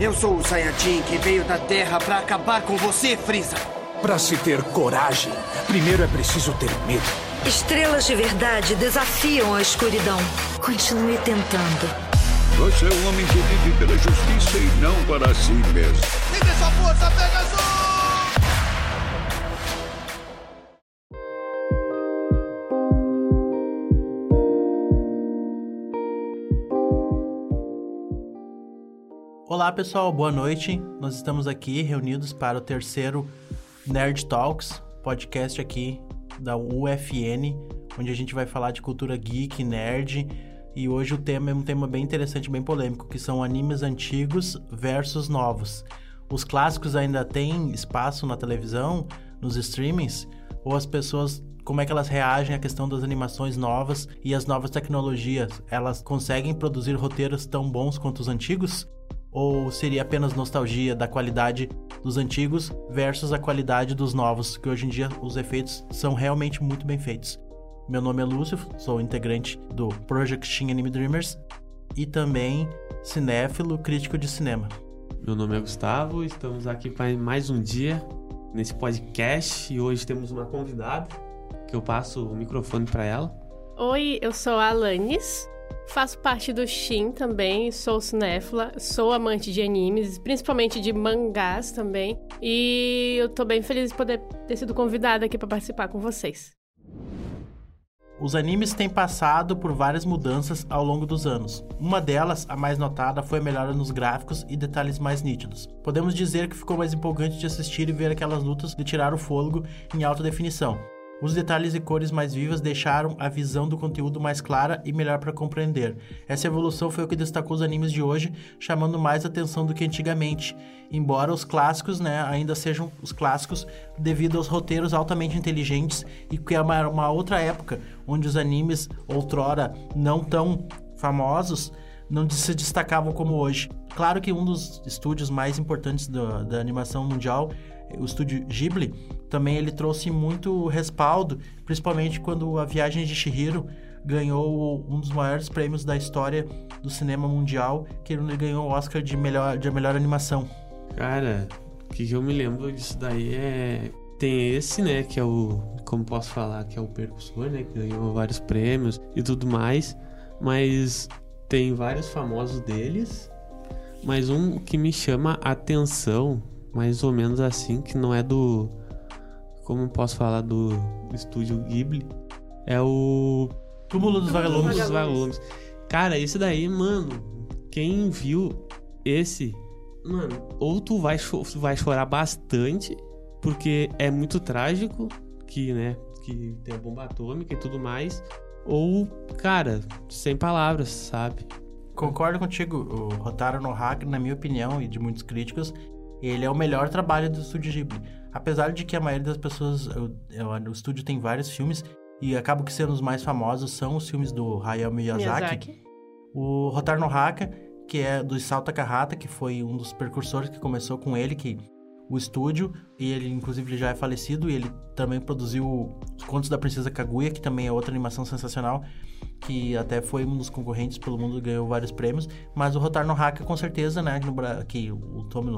Eu sou o Saiyajin que veio da Terra para acabar com você, Frieza. Para se ter coragem, primeiro é preciso ter medo. Estrelas de verdade desafiam a escuridão. Continue tentando. Você é um homem que vive pela justiça e não para si mesmo. Siga sua força, Pegasus! Olá pessoal, boa noite. Nós estamos aqui reunidos para o terceiro Nerd Talks, podcast aqui da UFN, onde a gente vai falar de cultura geek, nerd. E hoje o tema é um tema bem interessante, bem polêmico, que são animes antigos versus novos. Os clássicos ainda têm espaço na televisão, nos streamings, ou as pessoas como é que elas reagem à questão das animações novas e as novas tecnologias? Elas conseguem produzir roteiros tão bons quanto os antigos? Ou seria apenas nostalgia da qualidade dos antigos versus a qualidade dos novos, que hoje em dia os efeitos são realmente muito bem feitos. Meu nome é Lúcio, sou integrante do Project Team Anime Dreamers e também cinéfilo crítico de cinema. Meu nome é Gustavo, estamos aqui para mais um dia nesse podcast e hoje temos uma convidada que eu passo o microfone para ela. Oi, eu sou a Alanis, Faço parte do Shin também, sou cinéfila, sou amante de animes, principalmente de mangás também. E eu tô bem feliz de poder ter sido convidada aqui para participar com vocês. Os animes têm passado por várias mudanças ao longo dos anos. Uma delas, a mais notada, foi a melhora nos gráficos e detalhes mais nítidos. Podemos dizer que ficou mais empolgante de assistir e ver aquelas lutas de tirar o fôlego em alta definição. Os detalhes e cores mais vivas deixaram a visão do conteúdo mais clara e melhor para compreender. Essa evolução foi o que destacou os animes de hoje, chamando mais atenção do que antigamente. Embora os clássicos né, ainda sejam os clássicos devido aos roteiros altamente inteligentes e que é uma, uma outra época onde os animes outrora não tão famosos não se destacavam como hoje. Claro que um dos estúdios mais importantes da, da animação mundial o estúdio Ghibli, também ele trouxe muito respaldo, principalmente quando a Viagem de Chihiro ganhou um dos maiores prêmios da história do cinema mundial, que ele ganhou o Oscar de melhor, de melhor animação. Cara, o que eu me lembro disso daí é tem esse, né, que é o, como posso falar, que é o percussor, né, que ganhou vários prêmios e tudo mais, mas tem vários famosos deles, mas um que me chama a atenção mais ou menos assim, que não é do. Como posso falar do estúdio Ghibli? É o. Túmulo dos Vagalumes. dos Vagalumes. Cara, esse daí, mano, quem viu esse, mano, ou tu vai, vai chorar bastante, porque é muito trágico, que, né, que tem a bomba atômica e tudo mais, ou, cara, sem palavras, sabe? Concordo contigo, o Rotaro no Hack, na minha opinião, e de muitos críticos, ele é o melhor trabalho do estúdio Ghibli. Apesar de que a maioria das pessoas. O, estúdio tem vários filmes e acaba que sendo os mais famosos são os filmes do Hayao Miyazaki. Miyazaki. O Rotar no Haka, que é do Isao Takahata, que foi um dos precursores que começou com ele, que o estúdio, e ele inclusive já é falecido, e ele também produziu Os Contos da Princesa Kaguya, que também é outra animação sensacional, que até foi um dos concorrentes pelo mundo, ganhou vários prêmios, mas o Rotar no Haka com certeza, né, que o Tommy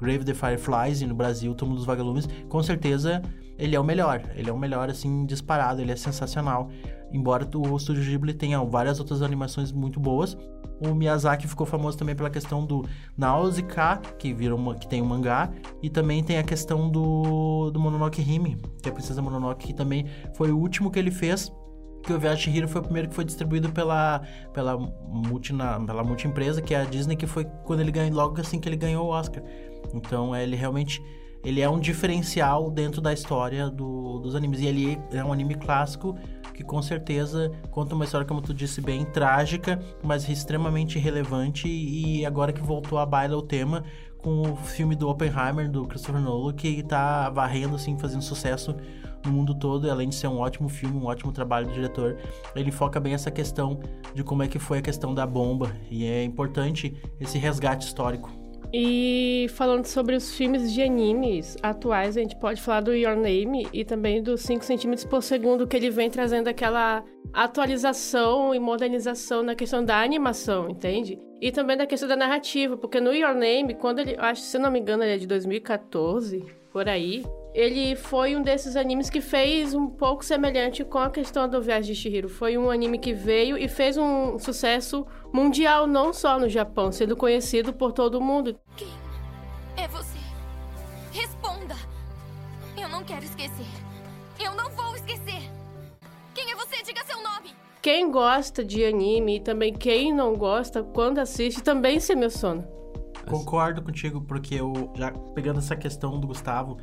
Grave the Fireflies e no Brasil Túmulo dos Vagalumes, com certeza ele é o melhor. Ele é o melhor, assim, disparado. Ele é sensacional. Embora o Studio Ghibli tenha várias outras animações muito boas, o Miyazaki ficou famoso também pela questão do Nausicaa, que vira uma, que tem um mangá, e também tem a questão do, do Mononoke Hime, que é a Princesa Mononoke, que também foi o último que ele fez que o Viagem Chihiro foi o primeiro que foi distribuído pela pela multi pela multi empresa que é a Disney que foi quando ele ganhou logo assim que ele ganhou o Oscar então ele realmente ele é um diferencial dentro da história do, dos animes. E ele é um anime clássico que com certeza conta uma história, como tu disse, bem trágica, mas extremamente relevante. E agora que voltou à baila o tema com o filme do Oppenheimer, do Christopher Nolan, que tá varrendo, assim, fazendo sucesso no mundo todo. Além de ser um ótimo filme, um ótimo trabalho do diretor, ele foca bem essa questão de como é que foi a questão da bomba. E é importante esse resgate histórico. E falando sobre os filmes de animes atuais, a gente pode falar do Your Name e também dos 5 centímetros por segundo, que ele vem trazendo aquela atualização e modernização na questão da animação, entende? E também da questão da narrativa, porque no Your Name, quando ele, acho, se não me engano, ele é de 2014, por aí, ele foi um desses animes que fez um pouco semelhante com a questão do Viagem de Chihiro. Foi um anime que veio e fez um sucesso mundial, não só no Japão, sendo conhecido por todo mundo. Quem é você? Responda! Eu não quero esquecer. Eu não vou esquecer. Quem é você? Diga seu nome. Quem gosta de anime e também quem não gosta, quando assiste, também se emociona. Concordo contigo, porque eu, já pegando essa questão do Gustavo,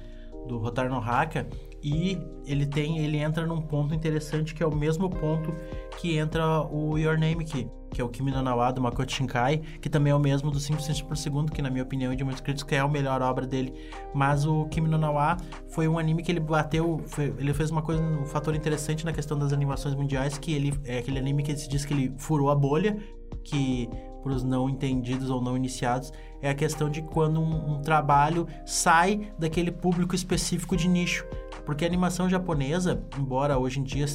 do Rotar no Haka, e ele tem, ele entra num ponto interessante que é o mesmo ponto que entra o Your Name aqui, que é o Kimi no Nawa do Makoto Shinkai, que também é o mesmo do 5 cm por segundo, que na minha opinião e de muitos críticos é a melhor obra dele. Mas o Kimi no Nawa foi um anime que ele bateu, foi, ele fez uma coisa, um fator interessante na questão das animações mundiais, que ele é aquele anime que se diz que ele furou a bolha, que para os não entendidos ou não iniciados, é a questão de quando um, um, trabalho sai daquele público específico de nicho. Porque a animação japonesa, embora hoje em dia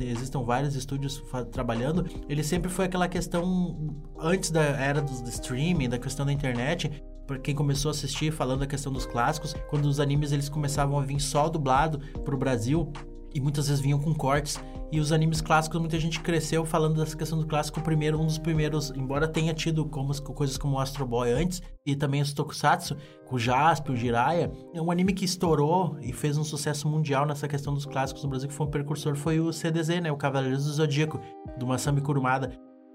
existam vários estúdios trabalhando, ele sempre foi aquela questão antes da era do, do streaming, da questão da internet, para quem começou a assistir falando da questão dos clássicos, quando os animes eles começavam a vir só dublado para o Brasil, e muitas vezes vinham com cortes. E os animes clássicos, muita gente cresceu falando dessa questão do clássico. primeiro, um dos primeiros, embora tenha tido como, coisas como o Astro Boy antes, e também os Tokusatsu, com o Jasper, o Jiraiya, é um anime que estourou e fez um sucesso mundial nessa questão dos clássicos no Brasil, que foi um precursor, foi o CDZ, né? O Cavaleiros do Zodíaco, do Masami Kurumada.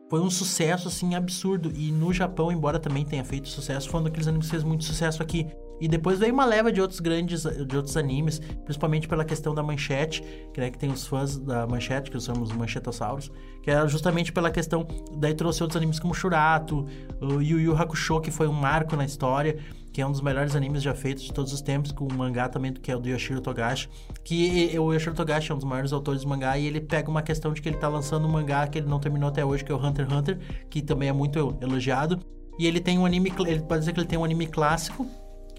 Foi um sucesso, assim, absurdo. E no Japão, embora também tenha feito sucesso, foi um daqueles animes que fez muito sucesso aqui. E depois veio uma leva de outros grandes, de outros animes, principalmente pela questão da manchete, que, né, que tem os fãs da manchete, que somos manchetossauros, que era justamente pela questão, daí trouxe outros animes como Shurato, o Yu Yu Hakusho, que foi um marco na história, que é um dos melhores animes já feitos de todos os tempos, com o mangá também, que é o do Yoshiro Togashi, que o Yoshiro Togashi é um dos maiores autores de mangá, e ele pega uma questão de que ele tá lançando um mangá que ele não terminou até hoje, que é o Hunter x Hunter, que também é muito elogiado, e ele tem um anime, ele pode dizer que ele tem um anime clássico,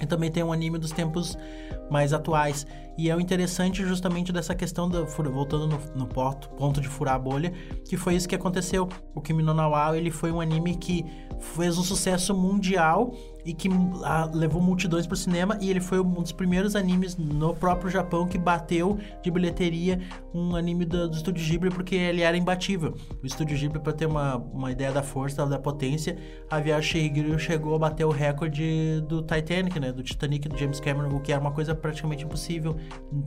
e também tem um anime dos tempos mais atuais. E é o interessante justamente dessa questão, do, voltando no, no ponto, ponto de furar a bolha, que foi isso que aconteceu. O Kimi no Nawa, ele foi um anime que fez um sucesso mundial e que ah, levou multidões para o cinema e ele foi um dos primeiros animes no próprio Japão que bateu de bilheteria um anime do, do Estúdio Ghibli porque ele era imbatível. O Estúdio Ghibli, para ter uma, uma ideia da força, da potência, a Viagem Shihiro chegou a bater o recorde do Titanic, né, do Titanic do James Cameron, o que era uma coisa praticamente impossível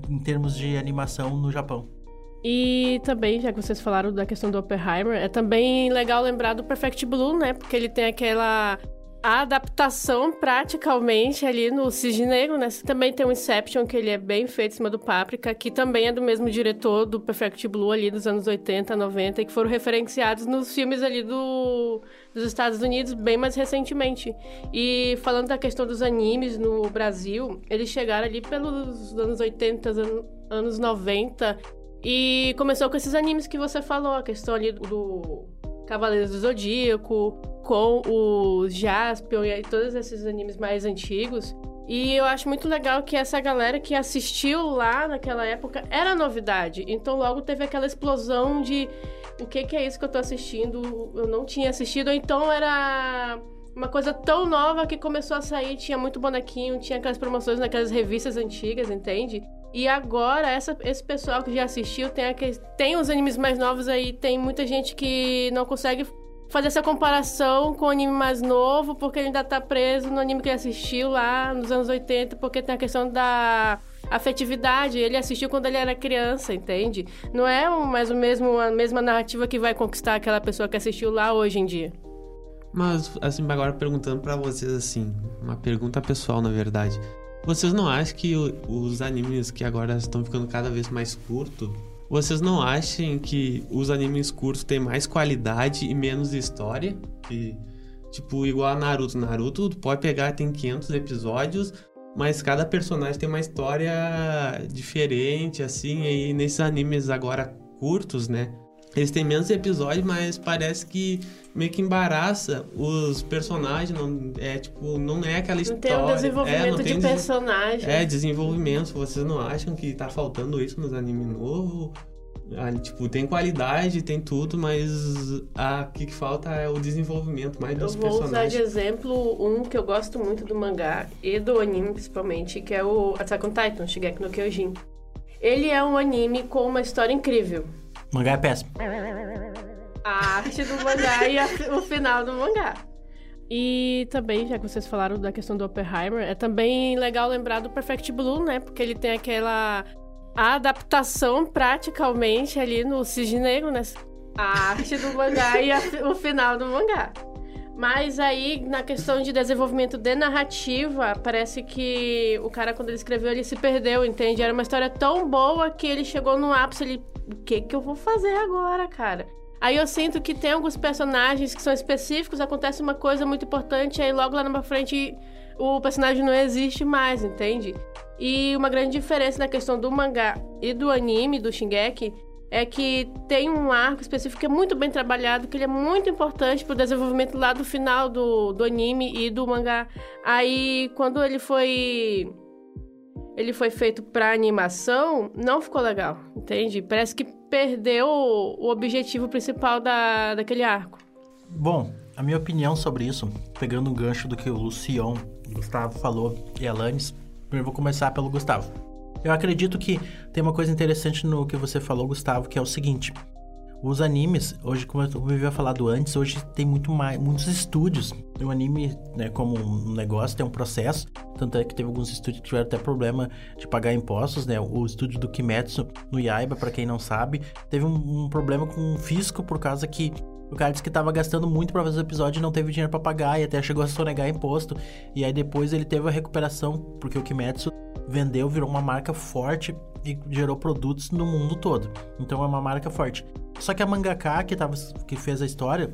em, termos de animação no Japão. E também, já que vocês falaram da questão do Oppenheimer, é também legal lembrar do Perfect Blue, né? Porque ele tem aquela adaptação praticamente ali no Cisne Negro, né? Também tem o Inception, que ele é bem feito em cima do Paprika, que também é do mesmo diretor do Perfect Blue ali dos anos 80, 90, e que foram referenciados nos filmes ali do, dos Estados Unidos bem mais recentemente. E falando da questão dos animes no Brasil, eles chegaram ali pelos anos 80, anos 90, e começou com esses animes que você falou, a questão ali do Cavaleiros do Zodíaco, com o Jaspion e todos esses animes mais antigos. E eu acho muito legal que essa galera que assistiu lá naquela época era novidade. Então logo teve aquela explosão de o que, que é isso que eu tô assistindo? Eu não tinha assistido, então era uma coisa tão nova que começou a sair, tinha muito bonequinho, tinha aquelas promoções naquelas revistas antigas, entende? E agora, essa, esse pessoal que já assistiu, tem, tem os animes mais novos aí, tem muita gente que não consegue fazer essa comparação com o anime mais novo, porque ele ainda tá preso no anime que ele assistiu lá nos anos 80, porque tem a questão da afetividade. Ele assistiu quando ele era criança, entende? Não é mais o mesmo, a mesma narrativa que vai conquistar aquela pessoa que assistiu lá hoje em dia. Mas, assim, agora perguntando para vocês, assim, uma pergunta pessoal, na verdade. Vocês não acham que os animes que agora estão ficando cada vez mais curtos, vocês não acham que os animes curtos têm mais qualidade e menos história? Que, tipo, igual a Naruto. Naruto pode pegar, tem 500 episódios, mas cada personagem tem uma história diferente, assim, e nesses animes agora curtos, né? Eles têm menos episódios, mas parece que meio que embaraça os personagens. Não, é tipo, não é aquela história. Não tem um desenvolvimento é, de personagem. É, desenvolvimento. Vocês não acham que tá faltando isso nos animes novos? Ali, tipo, tem qualidade, tem tudo, mas a que que falta é o desenvolvimento mais dos Eu vou usar personagens. de exemplo um que eu gosto muito do mangá e do anime principalmente, que é o Attack on Titan, Shigeki no Kyojin. Ele é um anime com uma história incrível. Mangá é péssimo. A arte do mangá e a- o final do mangá. E também, já que vocês falaram da questão do Oppenheimer, é também legal lembrar do Perfect Blue, né? Porque ele tem aquela adaptação praticamente ali no Cisne Negro, né? A arte do mangá e a- o final do mangá. Mas aí, na questão de desenvolvimento de narrativa, parece que o cara, quando ele escreveu, ele se perdeu, entende? Era uma história tão boa que ele chegou no ápice, ele... O que que eu vou fazer agora, cara? Aí eu sinto que tem alguns personagens que são específicos, acontece uma coisa muito importante, aí logo lá na frente o personagem não existe mais, entende? E uma grande diferença na questão do mangá e do anime, do Shingeki, é que tem um arco específico que é muito bem trabalhado, que ele é muito importante pro desenvolvimento lá do final do, do anime e do mangá. Aí, quando ele foi ele foi feito pra animação, não ficou legal, entende? Parece que perdeu o objetivo principal da, daquele arco. Bom, a minha opinião sobre isso, pegando um gancho do que o Lucion, Gustavo falou e a Alanis, primeiro vou começar pelo Gustavo. Eu acredito que tem uma coisa interessante no que você falou, Gustavo, que é o seguinte. Os animes, hoje, como eu havia falado antes, hoje tem muito mais, muitos estúdios. O anime, né, como um negócio, tem um processo. Tanto é que teve alguns estúdios que tiveram até problema de pagar impostos, né? O estúdio do Kimetsu no Yaiba, para quem não sabe, teve um, um problema com o fisco por causa que o cara disse que tava gastando muito pra fazer o episódio e não teve dinheiro pra pagar e até chegou a sonegar imposto. E aí depois ele teve a recuperação, porque o Kimetsu vendeu, virou uma marca forte e gerou produtos no mundo todo. Então é uma marca forte. Só que a mangaka que, tava, que fez a história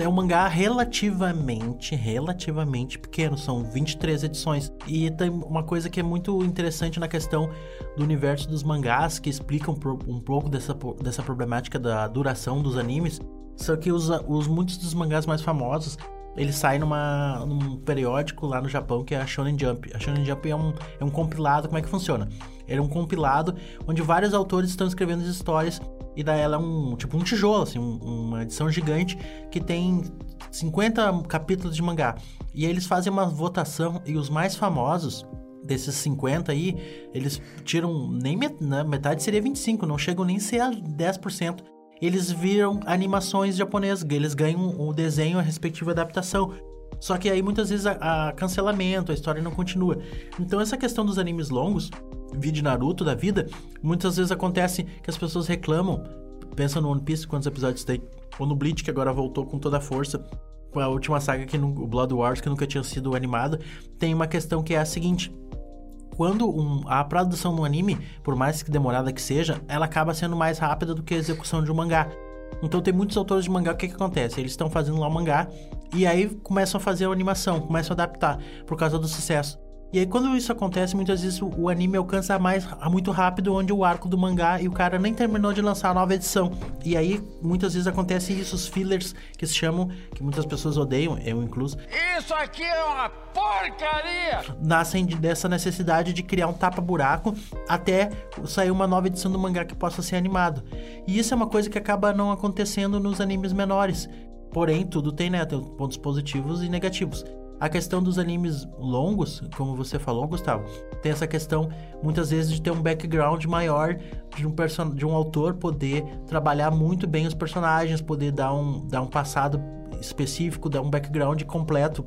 é um mangá relativamente, relativamente pequeno, são 23 edições. E tem uma coisa que é muito interessante na questão do universo dos mangás, que explica um, pouco dessa, dessa problemática da duração dos animes. Só que os, os muitos dos mangás mais famosos, eles saem numa, num periódico lá no Japão que é a Shonen Jump. A Shonen Jump é um, é um compilado, como é que funciona? Ele é um compilado onde vários autores estão escrevendo as histórias e daí ela é um tipo um tijolo, assim, um- uma edição gigante que tem 50 capítulos de mangá. E aí eles fazem uma votação e os mais famosos desses 50 aí, eles tiram nem met, né, metade seria 25, não chegam nem a ser a 10%. Eles viram animações japonesas, eles ganham o desenho, a respectiva adaptação. Só que aí muitas vezes a cancelamento, a história não continua. Então essa questão dos animes longos, vídeo Naruto da vida, muitas vezes acontece que as pessoas reclamam. Pensa no One Piece, quantos episódios tem? Ou no Bleach, que agora voltou com toda a força. Com a última saga, que o Blood Wars, que nunca tinha sido animado. Tem uma questão que é a seguinte quando um- a produção do anime, por mais que demorada que seja, ela acaba sendo mais rápida do que a execução de um mangá. Então tem muitos autores de mangá, o que, que acontece? Eles estão fazendo lá o mangá e aí começam a fazer a animação, começam a adaptar por causa do sucesso. E aí quando isso acontece, muitas vezes o, anime alcança mais muito rápido onde o arco do mangá e o cara nem terminou de lançar a nova edição. E aí muitas vezes acontece isso, os fillers que se chamam, que muitas pessoas odeiam, eu incluso, Isso aqui é uma porcaria! nascem de- dessa necessidade de criar um tapa-buraco até sair uma nova edição do mangá que possa ser animado. E isso é uma coisa que acaba não acontecendo nos animes menores. Porém, tudo tem, né? Tem pontos positivos e negativos. A questão dos animes longos, como você falou, Gustavo, tem essa questão muitas vezes de ter um background maior de um, person de um autor poder trabalhar muito bem os personagens, poder dar um, dar um passado específico, dar um background completo.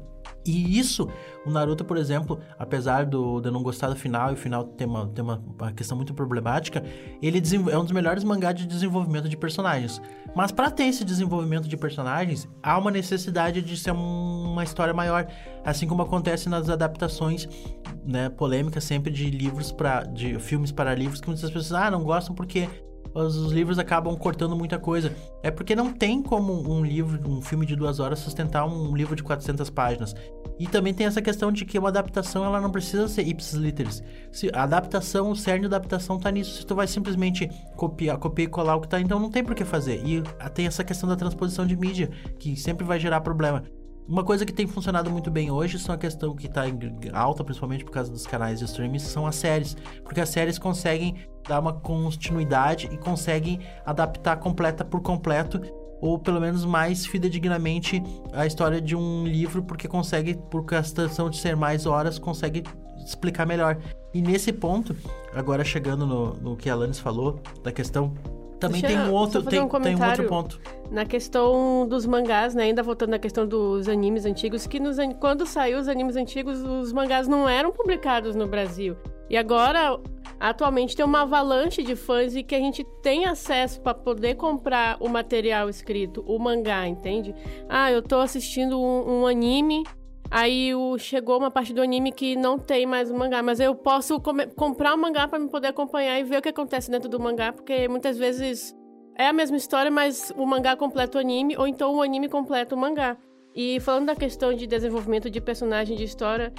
E isso, o Naruto, por exemplo, apesar do, de eu não gostar do final, e o final tem uma, tem uma, uma questão muito problemática, ele é um dos melhores mangás de desenvolvimento de personagens. Mas para ter esse desenvolvimento de personagens, há uma necessidade de ser um- uma história maior. Assim como acontece nas adaptações né, polêmicas sempre de livros para de filmes para livros, que muitas pessoas ah, não gostam porque os, os livros acabam cortando muita coisa. É porque não tem como um livro, um filme de duas horas sustentar um livro de 400 páginas. E também tem essa questão de que uma adaptação ela não precisa ser ipsis literis. Se a adaptação, o cerne da adaptação tá nisso. Se tu vai simplesmente copiar, copiar e colar o que tá, então não tem por que fazer. E tem essa questão da transposição de mídia, que sempre vai gerar problema. Uma coisa que tem funcionado muito bem hoje são a questão que está em alta, principalmente por causa dos canais de streaming, são as séries. Porque as séries conseguem dar uma continuidade e conseguem adaptar completa por completo ou pelo menos mais fidedignamente a história de um livro, porque consegue, por questão de ser mais horas, consegue explicar melhor. E nesse ponto, agora chegando no, no que a Alanis falou, da questão também Deixa tem um outro, tem, um tem um outro ponto. Na questão dos mangás, né? Ainda voltando na questão dos animes antigos, que nos, an- quando saiu os animes antigos, os mangás não eram publicados no Brasil. E agora, atualmente, tem uma avalanche de fãs e que a gente tem acesso para poder comprar o material escrito, o mangá, entende? Ah, eu tô assistindo um, um anime, aí o, chegou uma parte do anime que não tem mais o mangá, mas eu posso come- comprar o mangá para me poder acompanhar e ver o que acontece dentro do mangá, porque muitas vezes é a mesma história, mas o mangá completa o anime, ou então o anime completa o mangá. E falando da questão de desenvolvimento de personagem de história,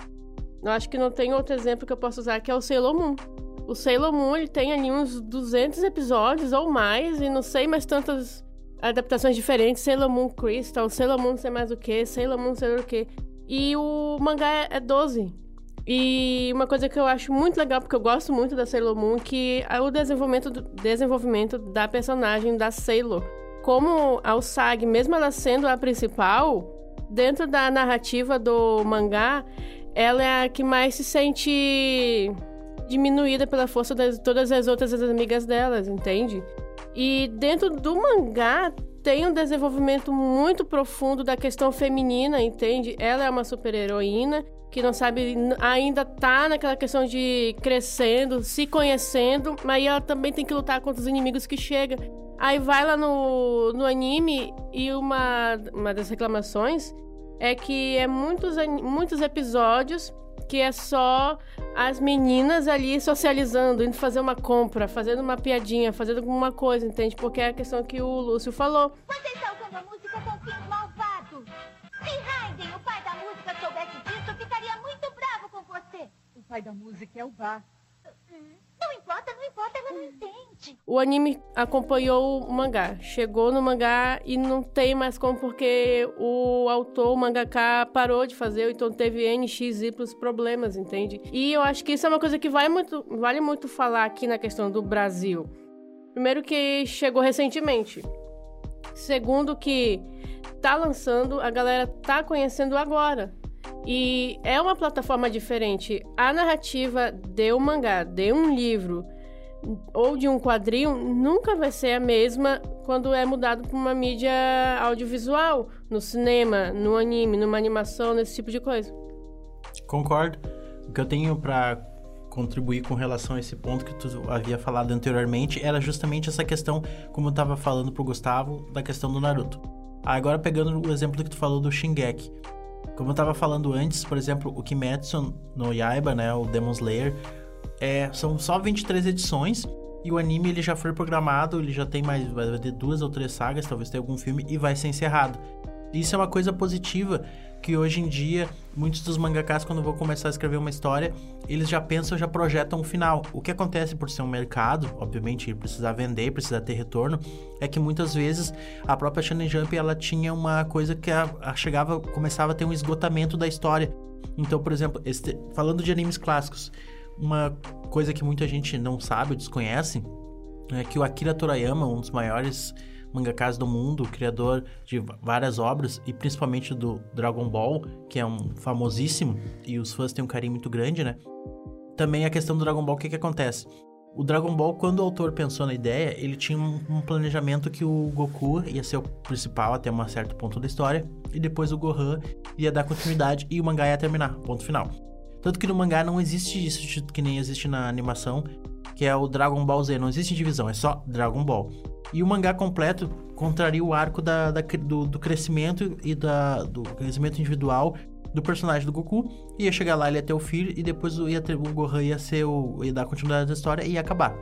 eu acho que não tem outro exemplo que eu possa usar, que é o Sailor Moon. O Sailor Moon, ele tem ali uns 200 episódios ou mais, e não sei mais tantas adaptações diferentes. Sailor Moon Crystal, Sailor Moon não sei mais o que, Sailor Moon não sei o que. E o mangá é- é 12. E uma coisa que eu acho muito legal, porque eu gosto muito da Sailor Moon, que é o desenvolvimento, do- desenvolvimento da personagem da Sailor. Como a Usagi, mesmo ela sendo a principal, dentro da narrativa do mangá, ela é a que mais se sente diminuída pela força de todas as outras amigas delas, entende? E dentro do mangá tem um desenvolvimento muito profundo da questão feminina, entende? Ela é uma super-heroína que não sabe, ainda tá naquela questão de crescendo, se conhecendo, mas ela também tem que lutar contra os inimigos que chegam. Aí vai lá no, no anime e uma, uma das reclamações é que é muitos, muitos episódios que é só as meninas ali socializando, indo fazer uma compra, fazendo uma piadinha, fazendo alguma coisa, entende? Porque é a questão que o Lúcio falou. Você está usando a música com fins malvados. Se Raiden, o pai da música, soubesse disso, ficaria muito bravo com você. O pai da música é o Bar. Não importa, não importa, ela não entende. O anime acompanhou o mangá, chegou no mangá e não tem mais como porque o autor, o mangaka, parou de fazer, então teve NXY problemas, entende? E eu acho que isso é uma coisa que muito, vale muito falar aqui na questão do Brasil. Primeiro que chegou recentemente. Segundo que tá lançando, a galera tá conhecendo agora. E é uma plataforma diferente. A narrativa de um mangá, de um livro ou de um quadrinho nunca vai ser a mesma quando é mudado para uma mídia audiovisual, no cinema, no anime, numa animação, nesse tipo de coisa. Concordo. O que eu tenho pra contribuir com relação a esse ponto que tu havia falado anteriormente era justamente essa questão, como eu tava falando pro Gustavo, da questão do Naruto. Agora pegando o exemplo que tu falou do Shingeki. Como eu tava falando antes, por exemplo, o Kimetsu no Yaiba, né, o Demon Slayer, é, são só 23 edições e o anime ele já foi programado, ele já tem mais, vai ter duas ou três sagas, talvez tenha algum filme e vai ser encerrado. Isso é uma coisa positiva que hoje em dia muitos dos mangakas quando vão começar a escrever uma história, eles já pensam, já projetam um final. O que acontece por ser um mercado, obviamente precisar vender, precisar ter retorno, é que muitas vezes a própria Shonen Jump ela tinha uma coisa que a, a chegava, começava a ter um esgotamento da história. Então, por exemplo, este- falando de animes clássicos, uma coisa que muita gente não sabe ou desconhece é que o Akira Toriyama, um dos maiores mangakas do mundo, criador de várias obras e principalmente do Dragon Ball, que é um famosíssimo e os fãs têm um carinho muito grande, né? Também a questão do Dragon Ball, o que que acontece? O Dragon Ball, quando o autor pensou na ideia, ele tinha um, planejamento que o Goku ia ser o principal até um certo ponto da história, e depois o Gohan ia dar continuidade e o mangá ia terminar, ponto final. Tanto que no mangá não existe isso que nem existe na animação, que é o Dragon Ball Z, não existe divisão, é só Dragon Ball. E o mangá completo contraria o arco da, da do, do crescimento e da, do crescimento individual do personagem do Goku. Ia chegar lá, ele ia ter o filho, e depois ia ter, o Gohan ia ser o. ia dar continuidade da história e ia acabar.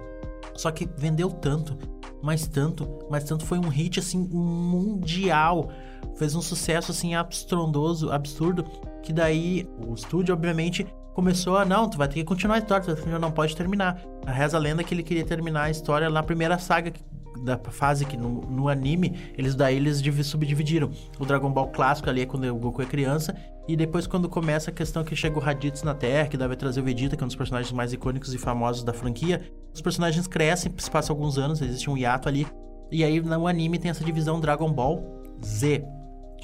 Só que vendeu tanto, mas tanto, mas tanto foi um hit assim mundial. Fez um sucesso assim abstrondoso, absurdo, que daí o estúdio obviamente começou a não, tu vai ter que continuar a história, tu não pode terminar. A reza a lenda que ele queria terminar a história na primeira saga, da fase que no, no anime, eles daí eles divi- subdividiram. O Dragon Ball clássico ali é quando o Goku é criança, e depois quando começa a questão que chega o Raditz na Terra, que deve trazer o Vegeta, que é um dos personagens mais icônicos e famosos da franquia, os personagens crescem, se passa alguns anos, existe um hiato ali, e aí no anime tem essa divisão Dragon Ball Z.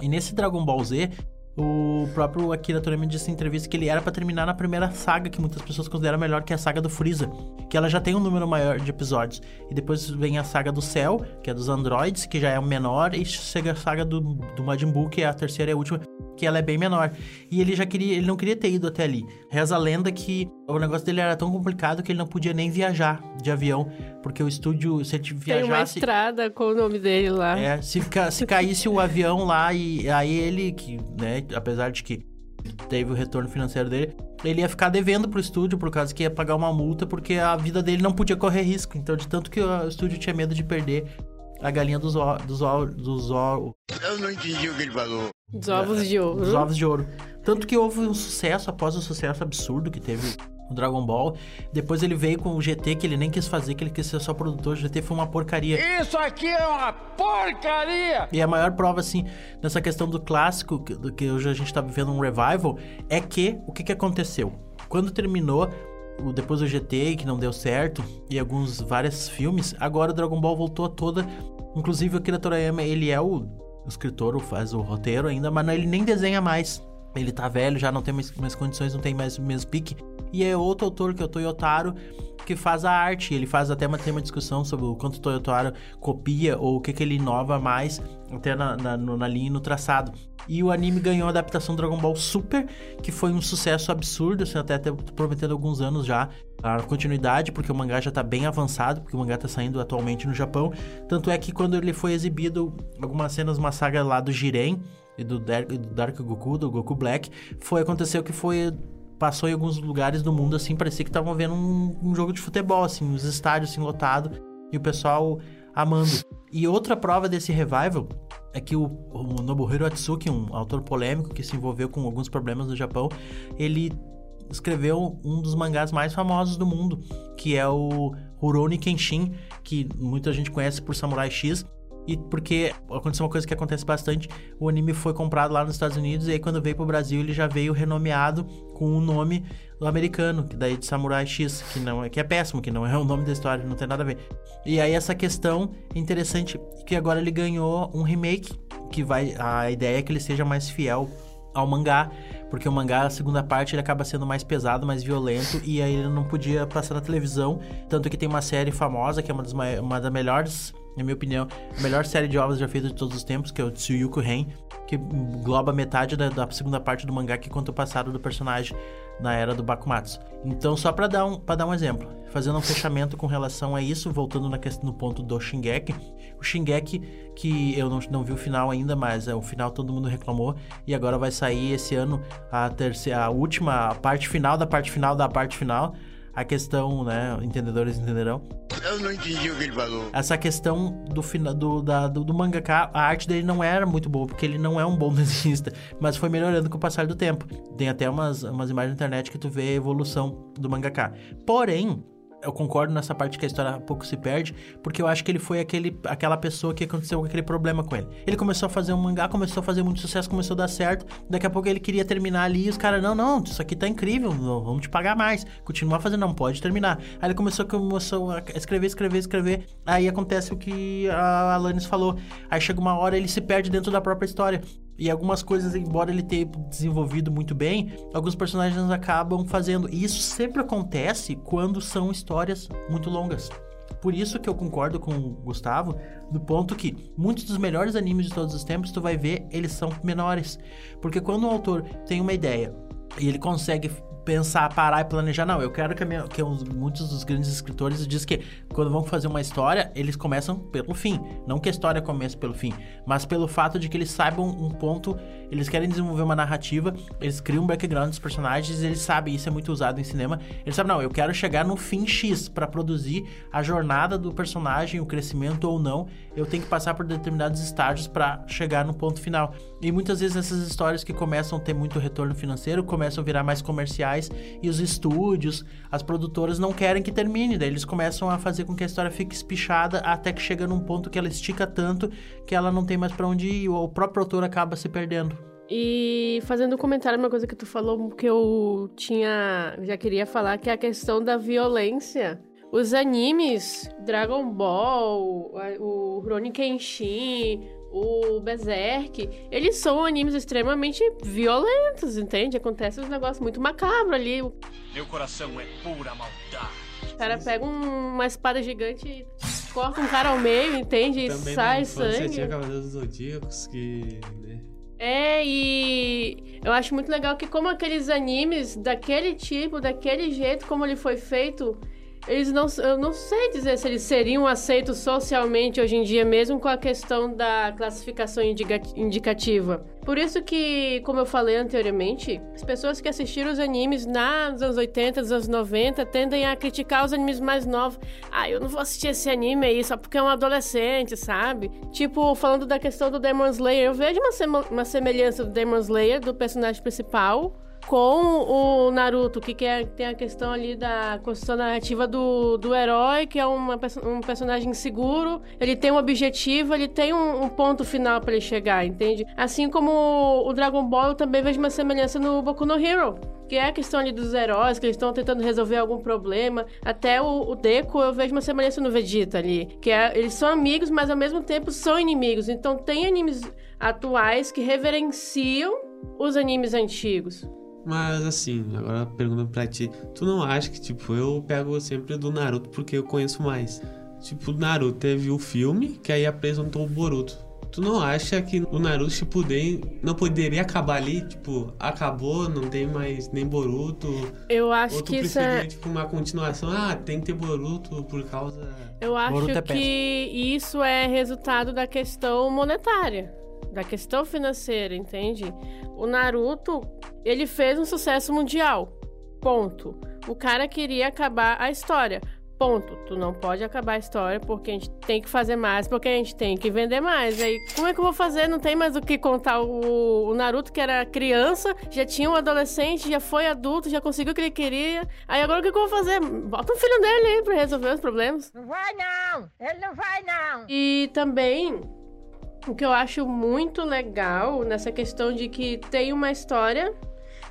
E nesse Dragon Ball Z, o próprio Akira Toriyama disse em entrevista que ele era pra terminar na primeira saga, que muitas pessoas consideram melhor, que é a saga do Freeza, que ela já tem um número maior de episódios. E depois vem a saga do Cell, que é dos androids, que já é o menor, e chega a saga do, do Majin Buu, que é a terceira e a última, que ela é bem menor. E ele já queria, ele não queria ter ido até ali. Reza a lenda que o negócio dele era tão complicado que ele não podia nem viajar de avião, porque o estúdio, se ele Tem uma viajasse... estrada com o nome dele lá. É, se, ca- se caísse o avião lá e aí ele, que, né, apesar de que teve o retorno financeiro dele, ele ia ficar devendo pro estúdio por causa que ia pagar uma multa porque a vida dele não podia correr risco. Então, de tanto que o estúdio tinha medo de perder a galinha dos ó, dos ó, Eu não entendi o que ele falou. Dos ovos de ouro. dos ovos de ouro. Tanto que houve um sucesso após o sucesso absurdo que teve o Dragon Ball. Depois ele veio com o GT que ele nem quis fazer, que ele quis ser só produtor. O GT foi uma porcaria. Isso aqui é uma porcaria! E a maior prova, assim, nessa questão do clássico, do que hoje a gente tá vivendo um revival, é que o que, que aconteceu? Quando terminou o, depois do GT, que não deu certo, e alguns vários filmes, agora o Dragon Ball voltou a toda. Inclusive o Akira Toriyama, ele é o, escritor, faz o roteiro ainda, mas não, ele nem desenha mais. Ele tá velho, já não tem mais, mais condições, não tem mais o mesmo pique. E é outro autor, que é o Toyotaro, que faz a arte. Ele faz até uma, tem uma discussão sobre o quanto o Toyotaro copia ou o que, que ele inova mais, até na, na, na linha e no traçado. E o anime ganhou a adaptação Dragon Ball Super, que foi um sucesso absurdo, assim, até, até prometendo alguns anos já a continuidade, porque o mangá já tá bem avançado, porque o mangá tá saindo atualmente no Japão. Tanto é que quando ele foi exibido, algumas cenas, uma saga lá do Jiren e do Dark, do Dark Goku, do Goku Black, foi aconteceu que foi passou em alguns lugares do mundo assim, parecia que estavam vendo um, um jogo de futebol assim, os estádios assim lotados e o pessoal amando. E outra prova desse revival é que o, o Nobuhiro Atsuki, um autor polêmico que se envolveu com alguns problemas no Japão, ele escreveu um dos mangás mais famosos do mundo, que é o Rurouni Kenshin, que muita gente conhece por Samurai X. E porque aconteceu uma coisa que acontece bastante, o anime foi comprado lá nos Estados Unidos e aí quando veio pro Brasil ele já veio renomeado com o nome do americano, que daí de Samurai X, que não é que é péssimo, que não é o nome da história, não tem nada a ver. E aí essa questão é interessante que agora ele ganhou um remake que vai a ideia é que ele seja mais fiel ao mangá, porque o mangá, a segunda parte, ele acaba sendo mais pesado, mais violento, e aí ele não podia passar na televisão. Tanto que tem uma série famosa, que é uma das, uma das melhores, na minha opinião, a melhor série de ovos já feita de todos os tempos, que é o Tsuyuku Ren, que engloba metade da, da segunda parte do mangá que conta o passado do personagem na era do Bakumatsu. Então, só pra dar um, dar um exemplo, fazendo um fechamento com relação a isso, voltando na questão, no ponto do Shingeki, o Shingeki, que eu não, não vi o final ainda, mas é, o final todo mundo reclamou, e agora vai sair esse ano a terceira, a última, a parte final da parte final da parte final, a questão, né, entendedores entenderão, Eu não entendi o que ele falou. essa questão do, fina- do, da, do, do mangaka, a arte dele não era muito boa, porque ele não é um bom desenhista, mas foi melhorando com o passar do tempo. Tem até umas, umas imagens na internet que tu vê a evolução do mangaka. Porém, eu concordo nessa parte que a história pouco se perde, porque eu acho que ele foi aquele, aquela pessoa que aconteceu aquele problema com ele. Ele começou a fazer um mangá, começou a fazer muito sucesso, começou a dar certo, daqui a pouco ele queria terminar ali e os caras, não, não, isso aqui tá incrível, vamos te pagar mais. Continuar fazendo, não, pode terminar. Aí ele começou, começou a escrever, escrever, escrever, aí acontece o que a Alanis falou. Aí chega uma hora ele se perde dentro da própria história. E algumas coisas, embora ele tenha desenvolvido muito bem, alguns personagens acabam fazendo. E isso sempre acontece quando são histórias muito longas. Por isso que eu concordo com o Gustavo, do ponto que muitos dos melhores animes de todos os tempos, tu vai ver, eles são menores. Porque quando o autor tem uma ideia e ele consegue pensar, parar e planejar, não, eu quero que, minha, que os- muitos dos grandes escritores dizem que quando vão fazer uma história, eles começam pelo fim. Não que a história comece pelo fim, mas pelo fato de que eles saibam um ponto, eles querem desenvolver uma narrativa, eles criam um background dos personagens, eles sabem, isso é muito usado em cinema, eles sabem, não, eu quero chegar no fim X para produzir a jornada do personagem, o crescimento ou não, eu tenho que passar por determinados estágios para chegar no ponto final. E muitas vezes essas histórias que começam a ter muito retorno financeiro, começam a virar mais comerciais e os estúdios, as produtoras não querem que termine, daí eles começam a fazer com que a história fique espichada até que chega num ponto que ela estica tanto que ela não tem mais para onde ir e o próprio autor acaba se perdendo. E fazendo um comentário, uma coisa que tu falou que eu tinha. já queria falar, que é a questão da violência. Os animes, Dragon Ball, o Rurouni Kenshin, o Berserk, eles são animes extremamente violentos, entende? Acontece uns negócios muito macabros ali. Meu coração é pura maldade. O cara pega um, uma espada gigante e corta um cara ao meio, entende? Também e sai na infância sangue. tinha Cavaleiros dos Zodíacos que, né? É, e eu acho muito legal que como aqueles animes daquele tipo, daquele jeito como ele foi feito, eles não, eu não sei dizer se eles seriam aceitos socialmente hoje em dia, mesmo com a questão da classificação indica- indicativa. Por isso que, como eu falei anteriormente, as pessoas que assistiram os animes nos anos 80, nos anos 90, tendem a criticar os animes mais novos. Ah, eu não vou assistir esse anime aí só porque é um adolescente, sabe? Tipo, falando da questão do Demon Slayer, eu vejo uma, uma semelhança do Demon Slayer, do personagem principal, com o Naruto, que, é- tem a questão ali da construção narrativa do, do herói, que é uma, um personagem inseguro, ele tem um objetivo, ele tem um, um ponto final para ele chegar, entende? Assim como o Dragon Ball, eu também vejo uma semelhança no Boku no Hero. Que é a questão ali dos heróis, que eles estão tentando resolver algum problema. Até o, o Deku, eu vejo uma semelhança no Vegeta ali. Que é, eles são amigos, mas ao mesmo tempo são inimigos. Então tem animes atuais que reverenciam os animes antigos. Mas assim, agora perguntando pra ti, tu não acha que, tipo, eu pego sempre do Naruto porque eu conheço mais? Tipo, o Naruto teve o filme que aí apresentou o Boruto. Tu não acha que o Naruto Shippuden não poderia acabar ali? Tipo, acabou, não tem mais nem Boruto? Eu acho Ou tu que isso preferia, é. tipo, uma continuação? Ah, tem que ter Boruto por causa... Eu acho Boruto é que péssimo. isso é resultado da questão monetária, da questão financeira, entende? O Naruto, ele fez um sucesso mundial. Ponto. O cara queria acabar a história. Ponto. Tu não pode acabar a história porque a gente tem que fazer mais, porque a gente tem que vender mais. Aí, como é que eu vou fazer? Não tem mais o que contar. O, o Naruto, que era criança, já tinha um adolescente, já foi adulto, já conseguiu o que ele queria. Aí agora o que, que eu vou fazer? Bota um filho dele aí pra resolver os problemas. Não vai não! Ele não vai não! E também o que eu acho muito legal nessa questão de que tem uma história,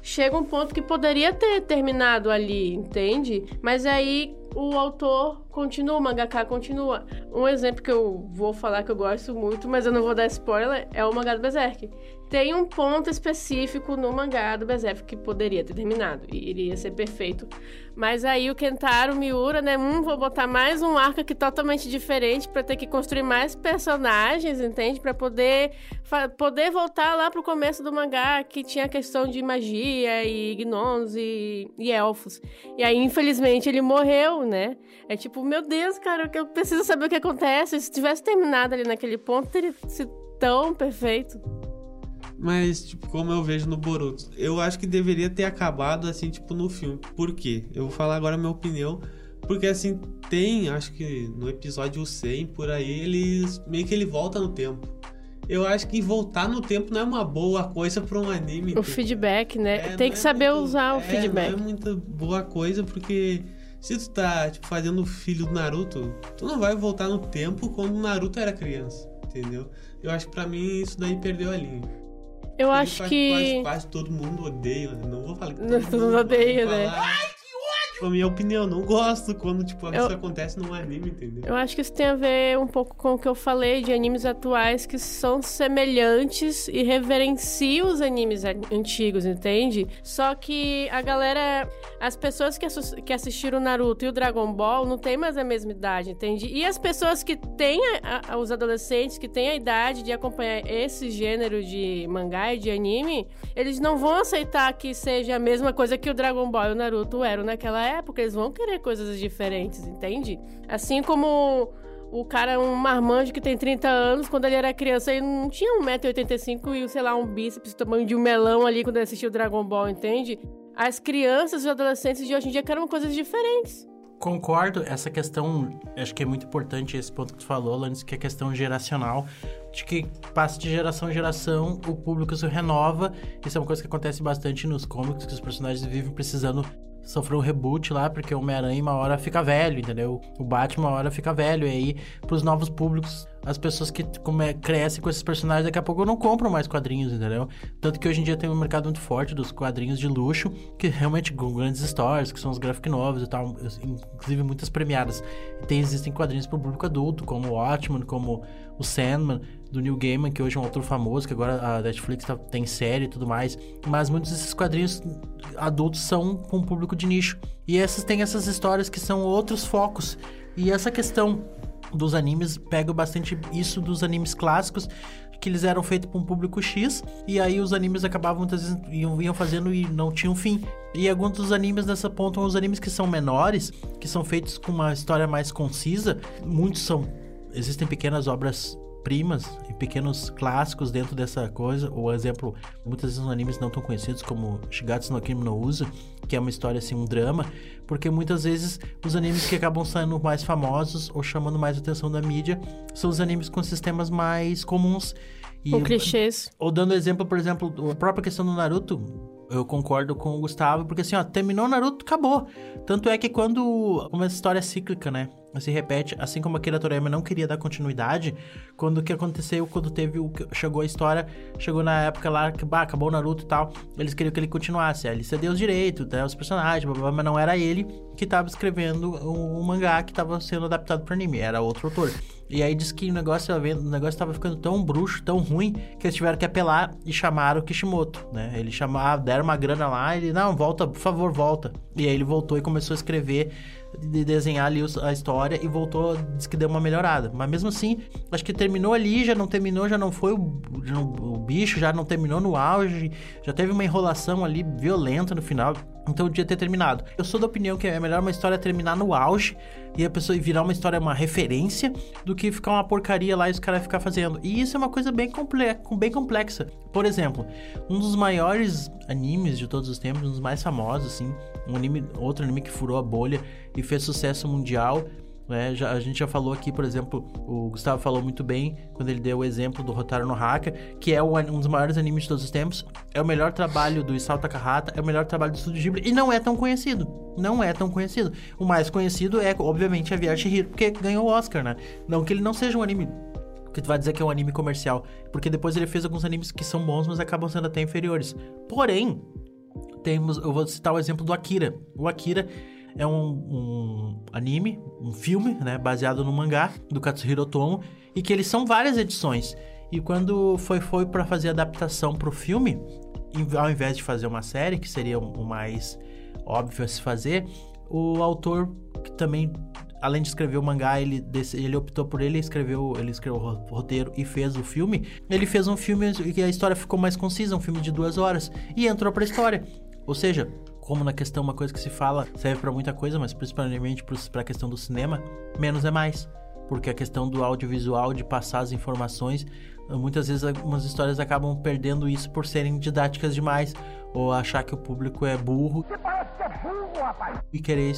chega um ponto que poderia ter terminado ali, entende? Mas aí o autor continua, o mangaka continua. Um exemplo que eu vou falar que eu gosto muito, mas eu não vou dar spoiler, é o mangá do Berserk. Tem um ponto específico no mangá do Berserk que poderia ter terminado e iria ser perfeito. Mas aí o Kentaro Miura, né? Hum, vou botar mais um arco aqui totalmente diferente para ter que construir mais personagens, entende? Para poder poder voltar lá pro começo do mangá que tinha a questão de magia e gnomos e, e elfos. E aí, infelizmente, ele morreu, né? É tipo, meu Deus, cara, eu preciso saber o que acontece. Se tivesse terminado ali naquele ponto, teria sido tão perfeito. Mas, tipo, como eu vejo no Boruto, eu acho que deveria ter acabado assim, tipo, no filme. Por quê? Eu vou falar agora a minha opinião. Porque, assim, tem, acho que no episódio 100, por aí, eles. meio que ele volta no tempo. Eu acho que voltar no tempo não é uma boa coisa pra um anime. O feedback, né? É, Tem que é saber muito- usar o é, feedback. Não é muita boa coisa, porque se tu tá, tipo, fazendo o filho do Naruto, tu não vai voltar no tempo quando o Naruto era criança, entendeu? Eu acho que pra mim isso daí perdeu a linha. Eu acho que. Quase, quase todo mundo odeia, né? Não vou falar que Não, todo mundo odeia, né? A minha opinião, não gosto quando, tipo, Eu- isso acontece num anime, entendeu? Eu acho que isso tem a ver um pouco com o que eu falei de animes atuais que são semelhantes e reverenciam os animes an- antigos, entende? Só que a galera, as pessoas que, que assistiram Naruto e o Dragon Ball não tem mais a mesma idade, entende? E as pessoas que têm, a- a- os adolescentes que têm a idade de acompanhar esse gênero de mangá e de anime, eles não vão aceitar que seja a mesma coisa que o Dragon Ball e o Naruto eram naquela época, eles vão querer coisas diferentes, entende? Assim como o cara, um marmanjo que tem 30 anos, quando ele era criança, ele não tinha 1,85m e, sei lá, um bíceps tamanho de um melão ali quando ele assistiu Dragon Ball, entende? As crianças e os adolescentes de hoje em dia querem coisas diferentes. Concordo, essa questão, acho que é muito importante esse ponto que tu falou, Lannis, que é a questão geracional, de que passa de geração em geração, o público se renova. Isso é uma coisa que acontece bastante nos cómics, que os personagens vivem precisando sofreu um reboot lá, porque o Homem-Aranha uma hora fica velho, entendeu? O Batman uma hora fica velho. E aí, pros novos públicos, as pessoas que come, crescem com esses personagens, daqui a pouco não compram mais quadrinhos, entendeu? Tanto que hoje em dia tem um mercado muito forte dos quadrinhos de luxo, que realmente com grandes histórias, que são os graphic novels e tal, inclusive muitas premiadas. E tem, existem quadrinhos para o público adulto, como o Watchmen, como o Sandman, do Neil Gaiman, que hoje é um autor famoso, que agora a Netflix tá, tem série e tudo mais. Mas muitos desses quadrinhos adultos são com um público de nicho. E essas têm essas histórias que são outros focos. E essa questão dos animes pega bastante isso dos animes clássicos que eles eram feitos para um público X e aí os animes acabavam muitas vezes iam, iam fazendo e não tinham fim. E alguns dos animes nessa ponta, os animes que são menores, que são feitos com uma história mais concisa, muitos são existem pequenas obras primas e pequenos clássicos dentro dessa coisa. O exemplo, muitas vezes os animes não tão conhecidos como Shigatsu no Kimi no Uso, que é uma história assim, um drama, porque muitas vezes os animes que acabam saindo mais famosos ou chamando mais atenção da mídia são os animes com sistemas mais comuns. E, ou clichês. Ou dando exemplo, por exemplo, a própria questão do Naruto, eu concordo com o Gustavo, porque assim, ó, terminou Naruto, acabou. Tanto é que quando. Uma história cíclica, né? Se repete, assim como Akira Toriyama não queria dar continuidade, quando o que aconteceu, quando teve o chegou a história, chegou na época lá que bah, acabou o Naruto e tal, eles queriam que ele continuasse, ele cedeu os direitos, né, os personagens, blá, blá, mas não era ele que estava escrevendo o, o mangá que estava sendo adaptado para anime, era outro autor. E aí diz que o negócio, o negócio estava ficando tão bruxo, tão ruim, que eles tiveram que apelar e chamaram o Kishimoto, né? Ele chamava, deram uma grana lá, ele, não, volta, por favor, volta. E aí ele voltou e começou a escrever de desenhar ali a história e voltou, disse que deu uma melhorada. Mas mesmo assim, acho que terminou ali, já não terminou, já não foi o, o bicho, já não terminou no auge, já teve uma enrolação ali violenta no final. Então devia ter terminado. Eu sou da opinião que é melhor uma história terminar no auge e a pessoa virar uma história, uma referência, do que ficar uma porcaria lá e os caras ficar fazendo. E isso é uma coisa bem, comple bem complexa. Por exemplo, um dos maiores animes de todos os tempos, um dos mais famosos, assim, um anime, outro anime que furou a bolha e fez sucesso mundial né? Já, a gente já falou aqui, por exemplo, o Gustavo falou muito bem quando ele deu o exemplo do Rotaro no Haka, que é um dos maiores animes de todos os tempos. É o melhor trabalho do Isao Takahata, é o melhor trabalho do Studio Ghibli e não é tão conhecido. Não é tão conhecido. O mais conhecido é, obviamente, a Via Hero, porque ganhou o Oscar, né? Não que ele não seja um anime que tu vai dizer que é um anime comercial, porque depois ele fez alguns animes que são bons, mas acabam sendo até inferiores. Porém, temos, eu vou citar o exemplo do Akira. O Akira é um, um, anime, um filme, né, baseado no mangá do Katsuhiro Otomo e que eles são várias edições. E quando foi foi para fazer adaptação para o filme, ao invés de fazer uma série, que seria o mais óbvio a se fazer, o autor que também além de escrever o mangá, ele, ele optou por ele, escreveu, ele escreveu o roteiro e fez o filme. Ele fez um filme que a história ficou mais concisa, um filme de duas horas, e entrou pra história. Ou seja, como na questão uma coisa que se fala serve para muita coisa, mas principalmente para a questão do cinema, menos é mais. Porque a questão do audiovisual, de passar as informações, muitas vezes algumas histórias acabam perdendo isso por serem didáticas demais ou achar que o público é burro. Você parece que é burro, rapaz! E querer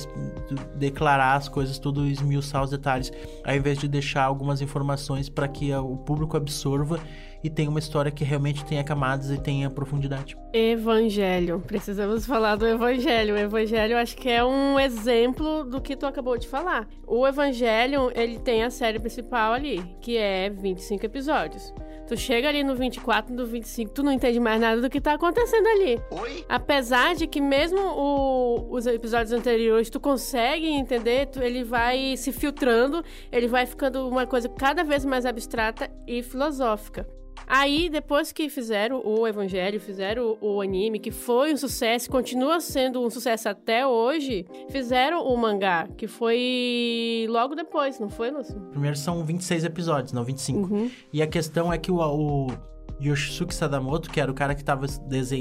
declarar as coisas, tudo esmiuçar os detalhes, ao invés de deixar algumas informações para que o público absorva e tenha uma história que realmente tenha camadas e tenha profundidade. Evangelho. Precisamos falar do Evangelho. O Evangelho acho que é um exemplo do que tu acabou de falar. O Evangelho, ele tem a série principal ali, que é 25 episódios. Tu chega ali no 24, no 25, tu não entende mais nada do que tá acontecendo ali. Oi? Apesar de que mesmo o, os episódios anteriores tu consegue entender, tu, ele vai se filtrando, ele vai ficando uma coisa cada vez mais abstrata e filosófica. Aí, depois que fizeram o Evangelho, fizeram o, anime, que foi um sucesso, continua sendo um sucesso até hoje, fizeram o mangá, que foi logo depois, não foi, Lúcio? Primeiro são 26 episódios, não 25. Uhum. E a questão é que o, o Yoshisuke Sadamoto, que era o cara que estava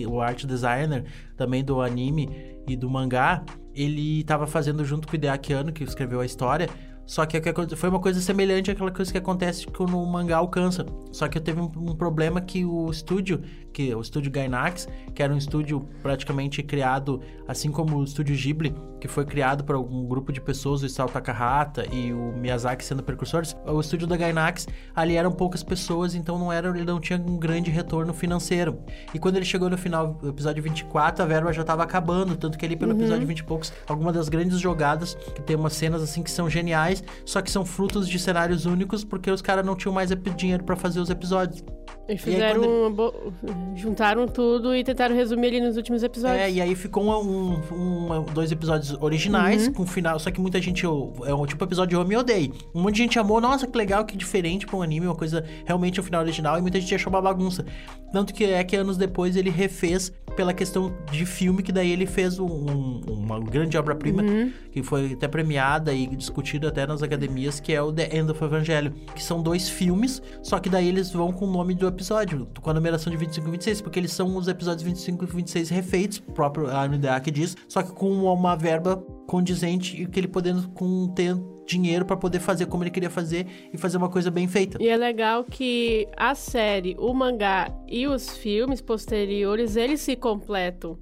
o art designer também do anime e do mangá, ele estava fazendo junto com o Hideaki Anno, que escreveu a história, Só que aconte- foi uma coisa semelhante àquela coisa que acontece quando o mangá alcança. Só que eu teve um, um problema que o estúdio, que o estúdio Gainax, que era um estúdio praticamente criado, assim como o estúdio Ghibli, que foi criado por um grupo de pessoas, o Isao Takahata e o Miyazaki sendo precursores, o estúdio da Gainax, ali eram poucas pessoas, então não era, ele não tinha um grande retorno financeiro. E quando ele chegou no final do episódio 24, a verba já estava acabando, tanto que ali pelo Uhum. episódio 20 e poucos, algumas das grandes jogadas, que tem umas cenas assim que são geniais, só que são frutos de cenários únicos, porque os caras não tinham mais dinheiro pra fazer os episódios. E aí, fizeram ele- uma bo- juntaram tudo e tentaram resumir ali nos últimos episódios. É, e aí ficou um, um- um- dois episódios originais, Uhum. com final. Só que muita gente. É um tipo episódio Home Odeio. Um monte de gente amou, nossa, que legal, que diferente pra um anime, uma coisa realmente o final original, e muita gente achou uma bagunça. Tanto que é que anos depois ele refez pela questão de filme, que daí ele fez um- um- uma grande obra-prima, Uhum. que foi até premiada e discutida até nas academias, que é o The End of Evangelho. Que são dois filmes, só que daí eles vão com o nome do episódio, com a numeração de 25 e 26, porque eles são os episódios 25 e 26 refeitos, o próprio a NDA que diz, só que com uma verba condizente e que ele podendo com ter dinheiro pra poder fazer como ele queria fazer e fazer uma coisa bem feita. E é legal que a série, o mangá e os filmes posteriores, eles se completam.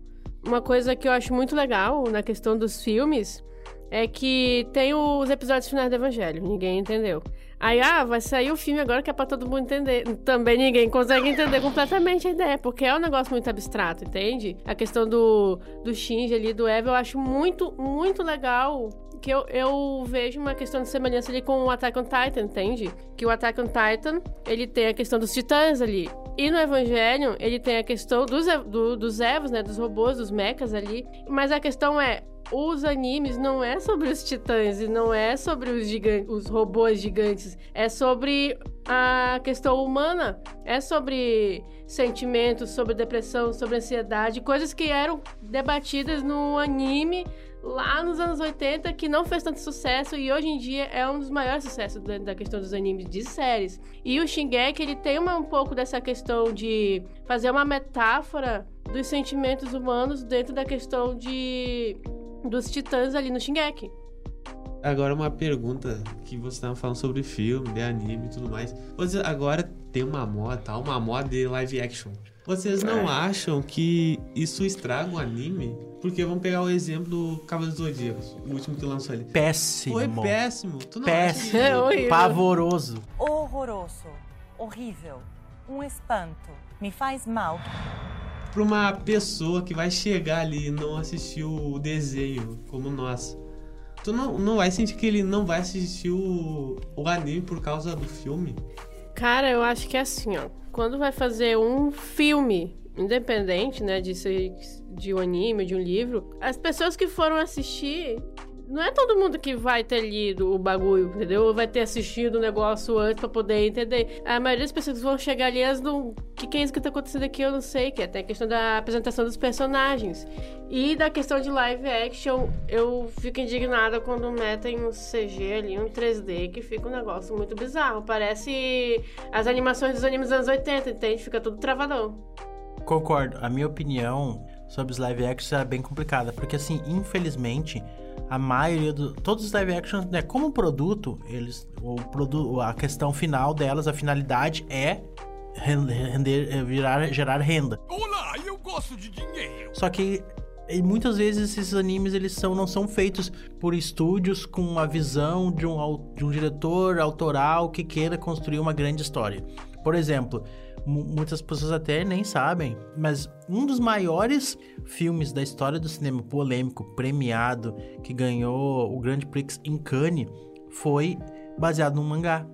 Uma coisa que eu acho muito legal na questão dos filmes é que tem os episódios finais do Evangelho, ninguém entendeu. Aí, ah, vai sair o filme agora que é pra todo mundo entender. Também ninguém consegue entender completamente a ideia, porque é um negócio muito abstrato, entende? A questão do, do Shinji ali, do Eva, eu acho muito, muito legal que eu, eu vejo uma questão de semelhança ali com o Attack on Titan, entende? Que o Attack on Titan, ele tem a questão dos titãs ali. E no Evangelho, ele tem a questão dos, do- dos Evos, né? Dos robôs, dos mechas ali. Mas a questão é, os animes não é sobre os titãs e não é sobre os, gigan- os robôs gigantes. É sobre a questão humana. É sobre sentimentos, sobre depressão, sobre ansiedade. Coisas que eram debatidas no anime lá nos anos 80 que não fez tanto sucesso e hoje em dia é um dos maiores sucessos da, da questão dos animes de séries. E o Shingeki, ele tem uma, um pouco dessa questão de fazer uma metáfora dos sentimentos humanos dentro da questão de dos titãs ali no Shingeki. Agora uma pergunta que você estava falando sobre filme, de anime e tudo mais. Você agora tem uma moda, tá? Uma moda de live action. Vocês não É. acham que isso estraga o anime? Porque vamos pegar o exemplo do Cavaleiro dos Zodíacos, o último que lançou ali. Péssimo. Foi péssimo. Tu não Péssimo. acha É? Pavoroso. Horroroso. Horrível. Um espanto. Me faz mal. Pra uma pessoa que vai chegar ali e não assistiu o desenho, como nós. Tu não, não vai sentir que ele não vai assistir o, o anime por causa do filme? Cara, eu acho que é assim, ó. Quando vai fazer um filme independente, né, de ser de um anime, de um livro, as pessoas que foram assistir não é todo mundo que vai ter lido o bagulho, entendeu? Ou vai ter assistido o negócio antes pra poder entender. A maioria das pessoas vão chegar ali, elas não. O que, que é isso que tá acontecendo aqui? Eu não sei. Que é até a questão da apresentação dos personagens. E da questão de live action, eu fico indignada quando metem um CG ali, um 3D, que fica um negócio muito bizarro. Parece as animações dos animes dos anos 80, entende? Fica tudo travadão. Concordo. A minha opinião sobre os live actions é bem complicada, porque assim, infelizmente, a maioria do todos os live actions, né, como produto, eles o produto, a questão final delas, a finalidade é render, é virar, gerar renda. Olá, eu gosto de dinheiro. Só que e muitas vezes esses animes eles são, não são feitos por estúdios com uma visão de um, de um diretor autoral que queira construir uma grande história. Por exemplo, muitas pessoas até nem sabem, mas um dos maiores filmes da história do cinema polêmico, premiado, que ganhou o Grand Prix em Cannes, foi baseado num mangá,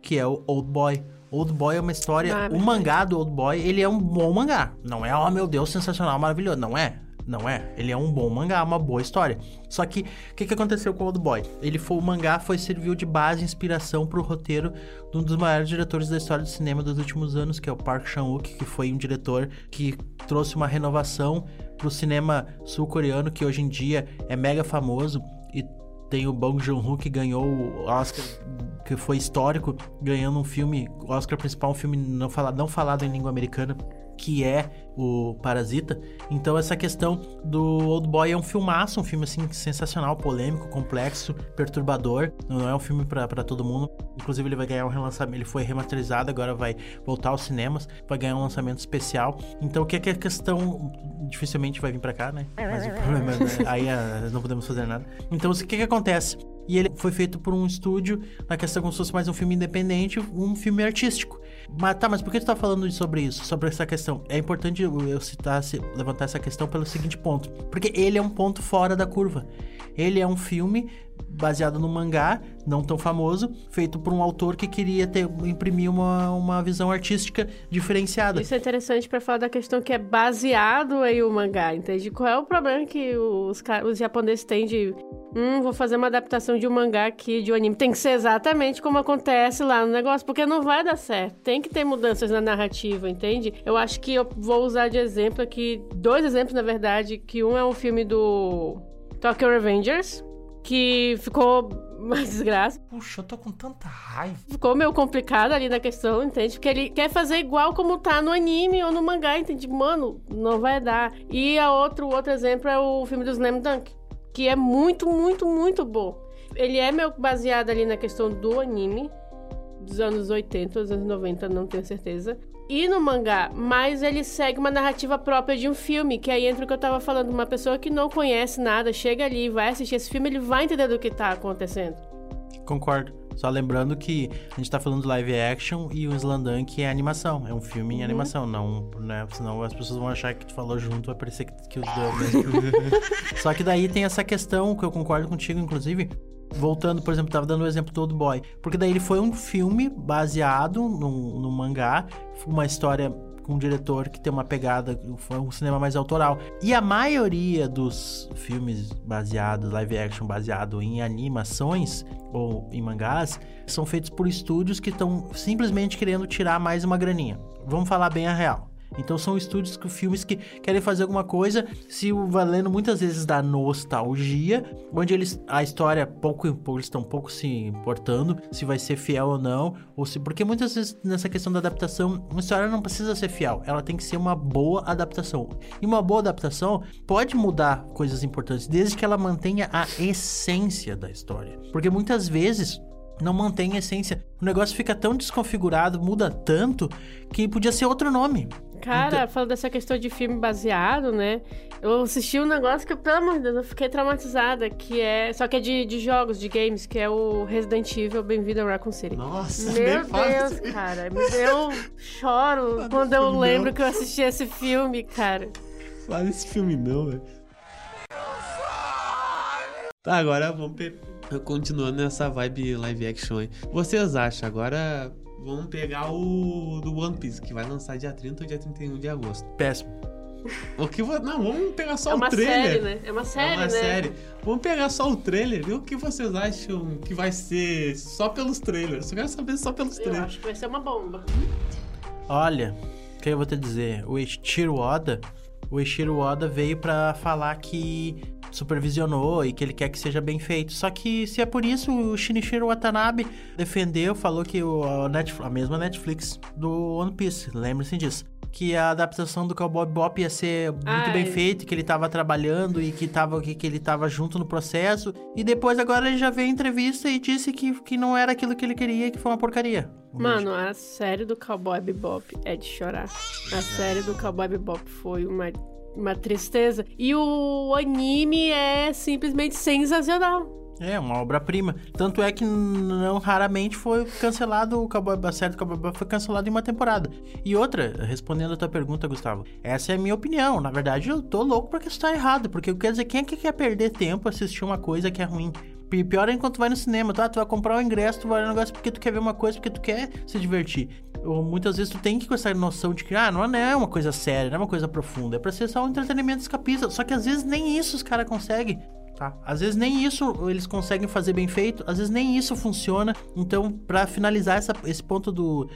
que é o Old Boy. Old Boy é uma história. Ah, o mangá do Old Boy, ele é um bom mangá. Não é, oh meu Deus, sensacional, maravilhoso. Não é. Não é. Ele é um bom mangá, uma boa história. Só que, o que, que aconteceu com o Old Boy? Ele foi, o mangá foi serviu de base, inspiração pro roteiro de um dos maiores diretores da história do cinema dos últimos anos, que é o Park Chan-wook, que foi um diretor que trouxe uma renovação pro cinema sul-coreano, que hoje em dia é mega famoso e tem o Bong Joon-ho que ganhou o Oscar, que foi histórico, ganhando um filme, o Oscar principal, um filme não falado, não falado em língua americana, que é o Parasita. Então essa questão do Old Boy é um filmaço, um filme assim sensacional, polêmico, complexo, perturbador. Não é um filme para todo mundo. Inclusive ele vai ganhar um relançamento, ele foi remasterizado, agora vai voltar aos cinemas, vai ganhar um lançamento especial. Então o que é que a questão dificilmente vai vir para cá, né? Mas o problema é, aí ah, não podemos fazer nada. Então o que que acontece? E ele foi feito por um estúdio, na questão como se fosse mais um filme independente, um filme artístico. Mas tá, mas por que tu tá falando sobre isso, sobre essa questão? É importante eu citar, levantar essa questão pelo seguinte ponto. Porque ele é um ponto fora da curva. Ele é um filme baseado no mangá, não tão famoso, feito por um autor que queria ter, imprimir uma, uma visão artística diferenciada. Isso é interessante para falar da questão que é baseado em o mangá, entende? Qual é o problema que os, os japoneses têm de hum, vou fazer uma adaptação de um mangá aqui, de um anime. Tem que ser exatamente como acontece lá no negócio, porque não vai dar certo. Tem que ter mudanças na narrativa, entende? Eu acho que eu vou usar de exemplo aqui, dois exemplos, na verdade, que um é um filme do Tokyo Revengers, que ficou uma desgraça. Puxa, eu tô com tanta raiva. Ficou meio complicado ali na questão, entende? Porque ele quer fazer igual como tá no anime ou no mangá, entende? Mano, não vai dar. E a outro, outro exemplo é o filme do Slam Dunk que é muito, muito, muito bom. Ele é meio baseado ali na questão do anime, dos anos 80, dos anos 90, não tenho certeza. E no mangá, mas ele segue uma narrativa própria de um filme, que aí entra o que eu tava falando, uma pessoa que não conhece nada, chega ali, vai assistir esse filme, ele vai entender do que tá acontecendo. Concordo. Só lembrando que a gente tá falando de live action e o Slandunk é animação. É um filme em uhum. animação, não, né? Senão as pessoas vão achar que tu falou junto, vai parecer que, que os dois. Só que daí tem essa questão que eu concordo contigo, inclusive. Voltando, por exemplo, tava dando o exemplo do Old Boy. Porque daí ele foi um filme baseado no, no mangá, uma história com um diretor que tem uma pegada, foi um cinema mais autoral. E a maioria dos filmes baseados, live action baseado em animações ou em mangás, são feitos por estúdios que estão simplesmente querendo tirar mais uma graninha. Vamos falar bem a real. Então são estúdios que filmes que querem fazer alguma coisa, se valendo muitas vezes da nostalgia, onde eles a história pouco eles estão pouco se importando se vai ser fiel ou não, ou se porque muitas vezes nessa questão da adaptação, uma história não precisa ser fiel, ela tem que ser uma boa adaptação. E uma boa adaptação pode mudar coisas importantes desde que ela mantenha a essência da história. Porque muitas vezes não mantém a essência. O negócio fica tão desconfigurado, muda tanto, que podia ser outro nome. Cara, então... falando dessa questão de filme baseado, né? Eu assisti um negócio que, pelo amor de Deus, eu fiquei traumatizada, que é. Só que é de, de jogos, de games, que é o Resident Evil Bem-vindo a Raccoon City. Nossa, Meu Deus, cara. Eu choro quando eu lembro não. que eu assisti esse filme, cara. Fala esse filme não, velho. Tá, agora vamos continuando nessa vibe live action aí. Vocês acham agora Vamos pegar o do One Piece, que vai lançar dia 30 ou dia 31 de agosto. Péssimo. O que Não, vamos pegar só é o trailer. Série, né? É uma série, é uma né? série. Vamos pegar só o trailer e o que vocês acham que vai ser só pelos trailers? Eu quero saber só pelos trailers. Eu acho que vai ser uma bomba. Olha, o que eu vou te dizer? O Eiichiro Oda, o Eiichiro Oda veio para falar que supervisionou e que ele quer que seja bem feito. Só que se é por isso, o Shinichiro Watanabe defendeu, falou que o, a, Netflix, a mesma Netflix do One Piece, lembre-se disso. Que a adaptação do Cowboy Bop ia ser muito Ai. bem feita, que ele estava trabalhando e que, tava, que, que ele estava junto no processo. E depois agora ele já veio em entrevista e disse que, que não era aquilo que ele queria, que foi uma porcaria. Mano, a série do Cowboy Bebop é de chorar. A série do Cowboy Bebop foi uma uma tristeza. E o anime é simplesmente sensacional. É, uma obra-prima. Tanto é que não raramente foi cancelado o Cowboy, a série do Cowboy foi cancelada em uma temporada. E outra, respondendo a tua pergunta, Gustavo, essa é a minha opinião. Na verdade, eu tô louco porque isso tá errado. Porque quer dizer, quem é que quer perder tempo assistir uma coisa que é ruim? Pior é enquanto vai no cinema, tá? Tu vai comprar o um ingresso, tu vai no negócio porque tu quer ver uma coisa, porque tu quer se divertir. Muitas vezes tu tem que com essa noção de que, ah, não é uma coisa séria, não é uma coisa profunda, é pra ser só um entretenimento escapista. Só que às vezes nem isso os caras conseguem. Tá? Às vezes nem isso eles conseguem fazer bem feito, às vezes nem isso funciona. Então, para finalizar essa, esse ponto do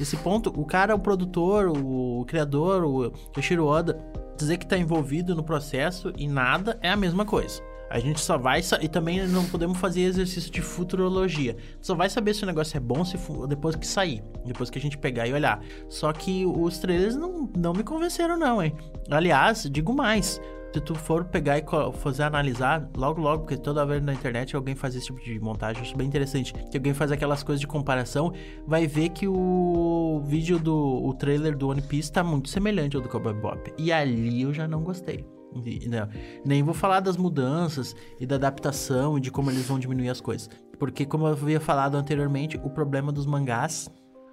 esse ponto, o cara, o produtor, o, o criador, o Yoshiro Oda, dizer que tá envolvido no processo e nada é a mesma coisa. A gente só vai. sa- E também não podemos fazer exercício de futurologia. Só vai saber se o negócio é bom se fu- depois que sair. Depois que a gente pegar e olhar. Só que os trailers não, não me convenceram, não, hein? Aliás, digo mais. Se tu for pegar e fazer analisar, logo, logo, porque toda vez na internet alguém faz esse tipo de montagem, acho bem interessante. Que alguém faz aquelas coisas de comparação, vai ver que o vídeo do o trailer do One Piece tá muito semelhante ao do Cowboy Bebop. E ali eu já não gostei. Não, nem vou falar das mudanças e da adaptação e de como eles vão diminuir as coisas. Porque, como eu havia falado anteriormente, o problema dos mangás,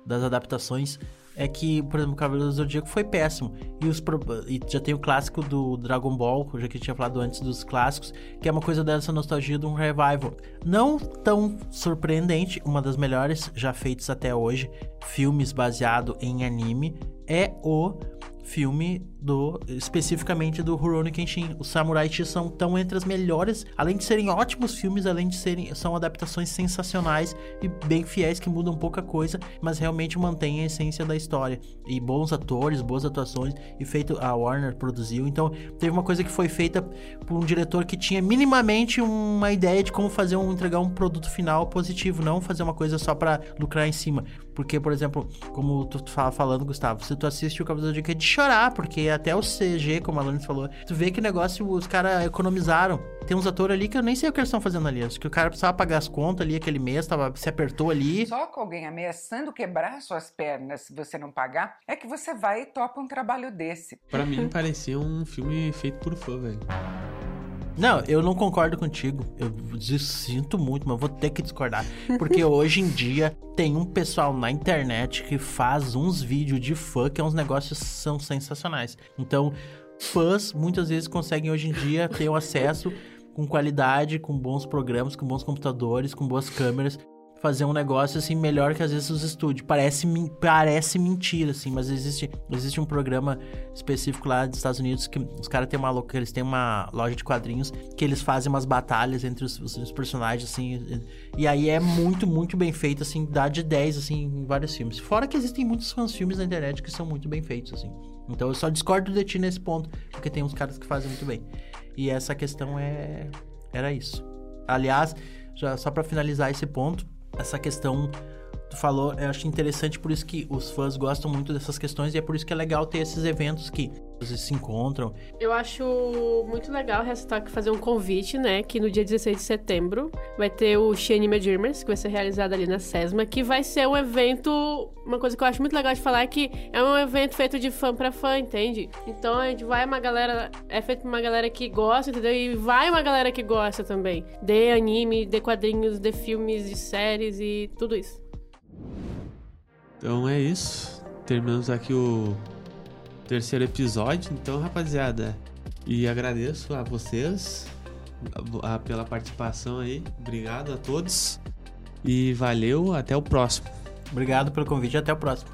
das adaptações, é que, por exemplo, o Cavaleiro do Zodíaco foi péssimo. E, os pro- e já tem o clássico do Dragon Ball, já que eu tinha falado antes dos clássicos, que é uma coisa dessa nostalgia de um revival. Não tão surpreendente, uma das melhores já feitas até hoje, filmes baseado em anime, é o filme do especificamente do Rurouni Kenshin. Os Samurai X são tão entre as melhores, além de serem ótimos filmes, além de serem são adaptações sensacionais e bem fiéis que mudam pouca coisa, mas realmente mantêm a essência da história. E bons atores, boas atuações e feito a Warner produziu. Então, teve uma coisa que foi feita por um diretor que tinha minimamente uma ideia de como fazer um entregar um produto final positivo, não fazer uma coisa só pra lucrar em cima. Porque, por exemplo, como tu tava falando, Gustavo, se tu assiste o Cavaleiro do Zodíaco é de chorar, porque até o CG, como a Alanis falou, tu vê que negócio os caras economizaram. Tem uns atores ali que eu nem sei o que eles estão fazendo ali. Acho que o cara precisava pagar as contas ali aquele mês, tava, se apertou ali. Só com alguém ameaçando quebrar suas pernas se você não pagar, é que você vai e topa um trabalho desse. Pra mim parecia um filme feito por fã, velho. Não, eu não concordo contigo. Eu sinto muito, mas vou ter que discordar. Porque hoje em dia tem um pessoal na internet que faz uns vídeos de fã que é uns negócios que são sensacionais. Então, fãs muitas vezes conseguem hoje em dia ter um acesso com qualidade, com bons programas, com bons computadores, com boas câmeras, fazer um negócio assim melhor que às vezes os estúdios. Parece, parece mentira, assim, mas existe, existe um programa específico lá dos Estados Unidos que os caras têm uma louca, eles têm uma loja de quadrinhos que eles fazem umas batalhas entre os, os- os personagens, assim, e, e aí é muito, muito bem feito, assim, dá de 10, assim, em vários filmes. Fora que existem muitos fãs filmes na internet que são muito bem feitos, assim. Então eu só discordo de ti nesse ponto, porque tem uns caras que fazem muito bem. E essa questão é. Era isso. Aliás, já só pra finalizar esse ponto, essa questão tu falou, eu acho interessante por isso que os fãs gostam muito dessas questões e é por isso que é legal ter esses eventos que vocês se encontram. Eu acho muito legal ressaltar que fazer um convite, né? Que no dia 16 de setembro vai ter o Shanime Dreamers, que vai ser realizado ali na SESMA, que vai ser um evento. Uma coisa que eu acho muito legal de falar é que é um evento feito de fã pra fã, entende? Então a gente vai uma galera. É feito por uma galera que gosta, entendeu? E vai uma galera que gosta também. De anime, de quadrinhos, de filmes, de séries e tudo isso. Então é isso. Terminamos aqui o terceiro episódio. Então, rapaziada, e agradeço a vocês pela participação aí. Obrigado a todos. E valeu, até o próximo. Obrigado pelo convite até o próximo.